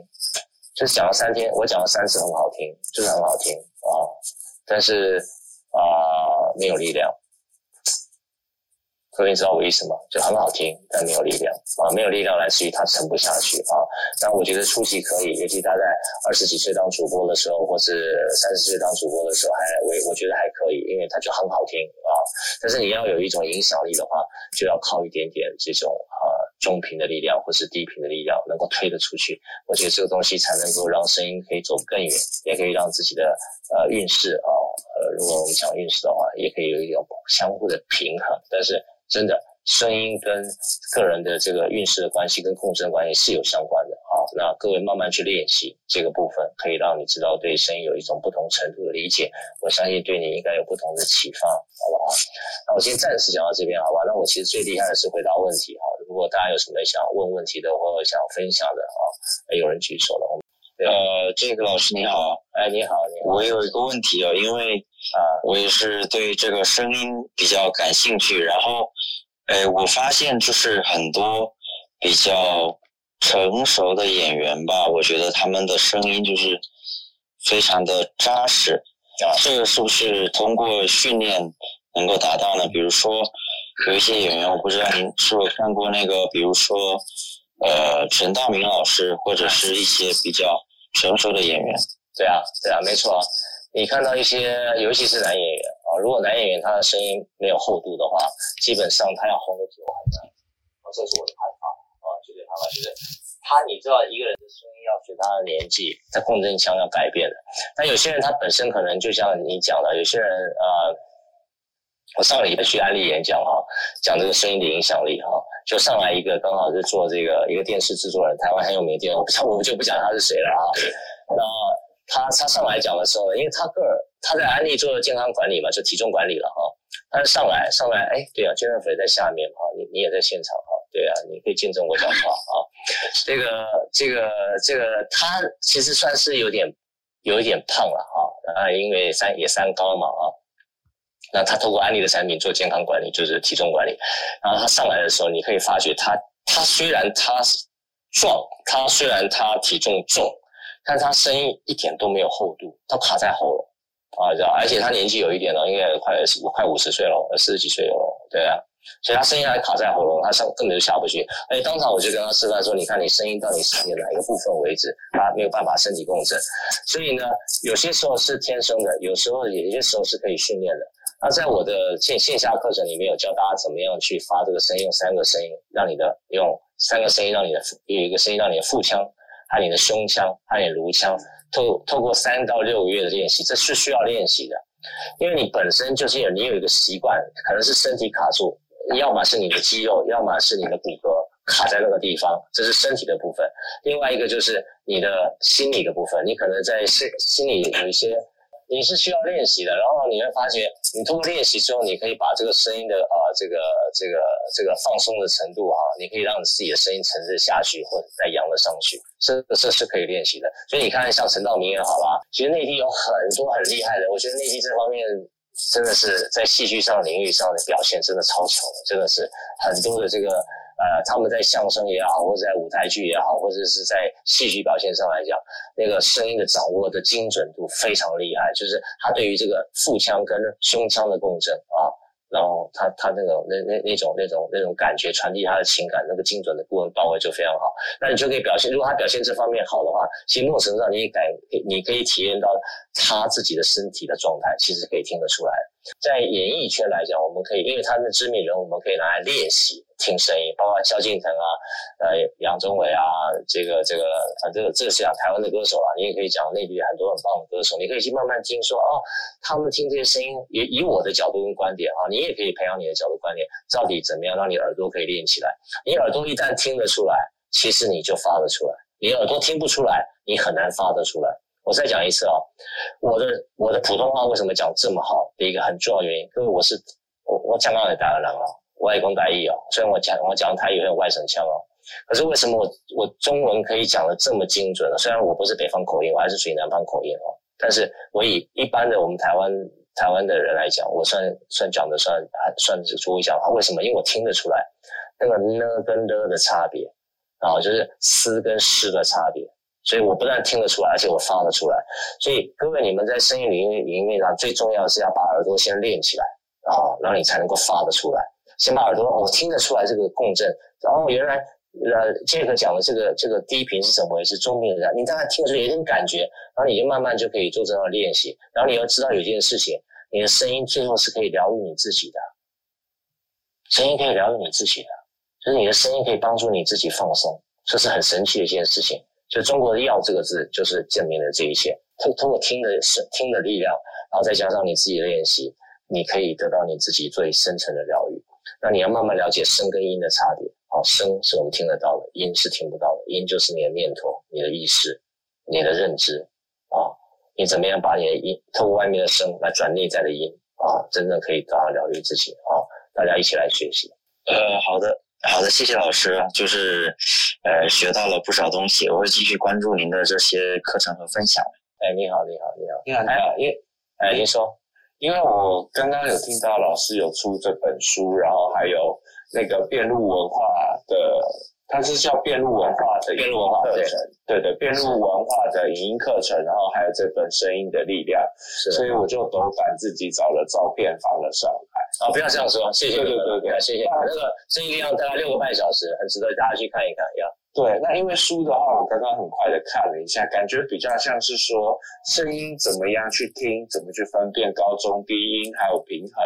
就是讲了三天，我讲了三次很好听，就是很好听啊，但是啊没有力量。各位知道我意思吗？就很好听，但没有力量啊，没有力量来自于他沉不下去啊。但我觉得初期可以，尤其他在二十几岁当主播的时候，或是三十岁当主播的时候，还我我觉得还可以，因为他就很好听啊。但是你要有一种影响力的话，就要靠一点点这种啊中频的力量，或是低频的力量，能够推得出去。我觉得这个东西才能够让声音可以走更远，也可以让自己的呃运势啊，呃，如果我们讲运势的话，也可以有一种相互的平衡，但是。真的，声音跟个人的这个运势的关系跟共振关系是有相关的。好，那各位慢慢去练习这个部分，可以让你知道对声音有一种不同程度的理解。我相信对你应该有不同的启发，好不好？那我先暂时讲到这边，好吧？那我其实最厉害的是回答问题，哈。如果大家有什么想问问题的或者想分享的，啊，有人举手了。呃，这个老师你好，哎，你好，你好。我有一个问题哦，因为啊，我也是对这个声音比较感兴趣，然后，哎，我发现就是很多比较成熟的演员吧，我觉得他们的声音就是非常的扎实。啊，这个是不是通过训练能够达到呢？比如说有一些演员，我不知道您是否看过那个，比如说呃，陈道明老师，或者是一些比较。成熟的演员，对啊，对啊，没错。你看到一些，尤其是男演员啊，如果男演员他的声音没有厚度的话，基本上他要红得久很难。这是我的看法啊，绝对看法就是他，你知道一个人的声音要随他的年纪，他共振腔要改变的。但有些人他本身可能就像你讲的，有些人啊、我上礼拜去安利演讲哈，讲这个声音的影响力哈。就上来一个，刚好是做这个一个电视制作人，台湾很有名的电视，我我就不讲他是谁了啊。那他他上来讲的时候，因为他个儿他在安利做健康管理嘛，就体重管理了哈。他上来上来，哎，对啊，Jennifer 在下面哈，你你也在现场哈，对啊，你可以见证我讲话啊。这个这个这个他其实算是有点有一点胖了哈，啊，因为三也三高嘛啊。那他透过安利的产品做健康管理，就是体重管理。然后他上来的时候，你可以发觉他，他虽然他壮，他虽然他体重重，但是他声音一点都没有厚度，他卡在喉咙啊，而且他年纪有一点了，应该快快五十岁了，四十几岁了，对啊。所以他声音还卡在喉咙，他上根本就下不去。哎，当场我就跟他示范说：“你看，你声音到你身体哪一个部分为止，他没有办法身体共振。所以呢，有些时候是天生的，有时候有些时候是可以训练的。那在我的线线下课程里面有教大家怎么样去发这个声音，用三个声音让你的用三个声音让你的有一个声音让你的腹腔，还有你的胸腔，还有你颅腔，透透过三到六个月的练习，这是需要练习的，因为你本身就是有你有一个习惯，可能是身体卡住。”要么是你的肌肉，要么是你的骨骼卡在那个地方，这是身体的部分。另外一个就是你的心理的部分，你可能在心心里有一些，你是需要练习的。然后你会发觉，你通过练习之后，你可以把这个声音的啊、这个这个这个放松的程度哈、啊，你可以让你自己的声音沉着下去，或者再扬了上去，这这是可以练习的。所以你看，像陈道明也好啦，其实内地有很多很厉害的，我觉得内地这方面。真的是在戏剧上领域上的表现真的超强，真的是很多的这个呃，他们在相声也好，或者在舞台剧也好，或者是在戏剧表现上来讲，那个声音的掌握的精准度非常厉害，就是他对于这个腹腔跟胸腔的共振啊，然后他他那种那那那种那种那种感觉传递他的情感，那个精准的部分到位就非常好。那你就可以表现，如果他表现这方面好的话，其实某种程度上你感你可以体验到他自己的身体的状态，其实可以听得出来。在演艺圈来讲，我们可以因为他的知名人，我们可以拿来练习听声音，包括萧敬腾啊，呃，杨宗纬啊，这个这个啊，这个这个是讲台湾的歌手啊，你也可以讲内地很多很棒的歌手，你可以去慢慢听说哦，他们听这些声音，以以我的角度跟观点啊，你也可以培养你的角度观点，到底怎么样让你耳朵可以练起来？你耳朵一旦听得出来，其实你就发得出来；你耳朵听不出来，你很难发得出来。我再讲一次啊、哦，我的我的普通话为什么讲这么好的一个很重要原因，因为我是我我讲到的台湾人哦，我爱讲台语哦，虽然我讲我讲台语很有外省腔哦，可是为什么我我中文可以讲的这么精准呢？虽然我不是北方口音，我还是属于南方口音哦，但是我以一般的我们台湾台湾的人来讲，我算算讲的算还算是足一下话。为什么？因为我听得出来那个呢跟的的差别啊，就是嘶跟嘶的差别。所以我不但听得出来，而且我发得出来。所以各位，你们在声音领域领域上最重要的是要把耳朵先练起来啊，然后你才能够发得出来。先把耳朵，我听得出来这个共振，然后原来呃杰克讲的这个这个低频是怎么回事，中频是这样，你大概听得出有点感觉，然后你就慢慢就可以做这样的练习。然后你要知道有一件事情，你的声音最后是可以疗愈你自己的，声音可以疗愈你自己的，就是你的声音可以帮助你自己放松，这是很神奇的一件事情。就中国的“药”这个字，就是证明了这一切。通通过听的声听的力量，然后再加上你自己的练习，你可以得到你自己最深层的疗愈。那你要慢慢了解声跟音的差别。好，声是我们听得到的，音是听不到的。音就是你的念头、你的意识、你的认知。啊，你怎么样把你的音透过外面的声来转内在的音？啊，真正可以得到疗愈自己。啊，大家一起来学习。呃，好的。好的，谢谢老师，就是，呃，学到了不少东西，我会继续关注您的这些课程和分享。哎，你好，你好，你好，你好，你好，因，哎，您说，因为我刚刚有听到老师有出这本书，然后还有那个辩路文化的。它是叫辩路文化的辩路文化课程，对的，辩路文化的影音课程，然后还有这本声音的力量，是，所以我就斗胆自己找了照片放了上来。啊，不要这样说，谢谢对对对对，谢谢。那个声音力量大概六个半小时，很值得大家去看一看，要。对，那因为书的话，我刚刚很快的看了一下，感觉比较像是说声音怎么样去听，怎么去分辨高中低音，还有平衡，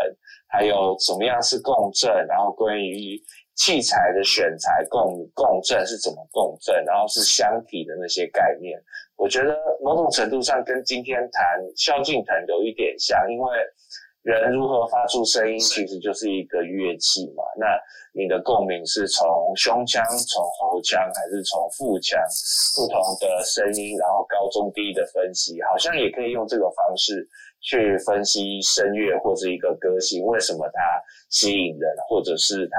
还有怎么样是共振，然后关于。器材的选材共共振是怎么共振，然后是箱体的那些概念，我觉得某种程度上跟今天谈萧敬腾有一点像，因为人如何发出声音，其实就是一个乐器嘛。那你的共鸣是从胸腔、从喉腔，还是从腹腔？不同的声音，然后高中低的分析，好像也可以用这个方式去分析声乐或者一个歌星为什么它吸引人，或者是它。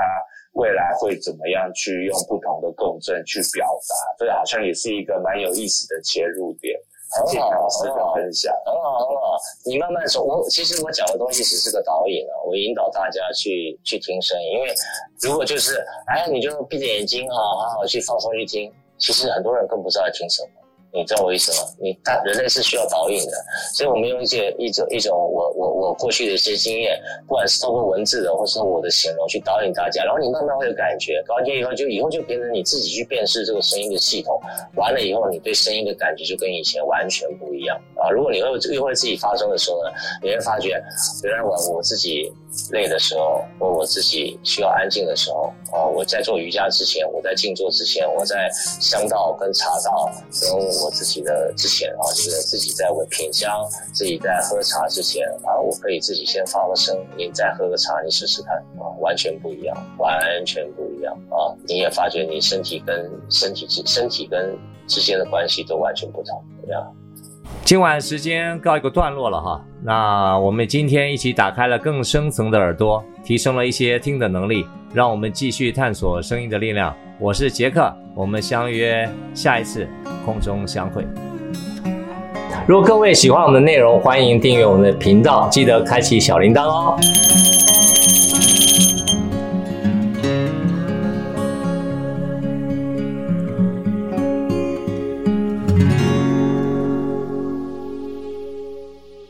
未来会怎么样去用不同的共振去表达？这好像也是一个蛮有意思的切入点。谢谢老师的分享，很好很好。你慢慢说，我其实我讲的东西只是个导引啊，我引导大家去去听声音。因为如果就是哎，你就闭着眼睛哈，好好去放松去听，其实很多人更不知道在听什么。你知道我意思吗？你大人类是需要导引的，所以我们用一些一种一种我我我过去的一些经验，不管是透过文字的，或是我的形容去导引大家，然后你慢慢会有感觉，感觉以后就以后就变成你自己去辨识这个声音的系统，完了以后你对声音的感觉就跟以前完全不一样。啊！如果你会又会自己发声的时候呢，你会发觉原来我我自己。累的时候，或我自己需要安静的时候，啊，我在做瑜伽之前，我在静坐之前，我在香道跟茶道跟我自己的之前啊，就是自己在闻品香，自己在喝茶之前啊，我可以自己先发个声，你再喝个茶，你试试看啊，完全不一样，完全不一样啊，你也发觉你身体跟身体之身体跟之间的关系都完全不同，怎么样？今晚时间告一个段落了哈，那我们今天一起打开了更深层的耳朵，提升了一些听的能力，让我们继续探索声音的力量。我是杰克，我们相约下一次空中相会。如果各位喜欢我们的内容，欢迎订阅我们的频道，记得开启小铃铛哦。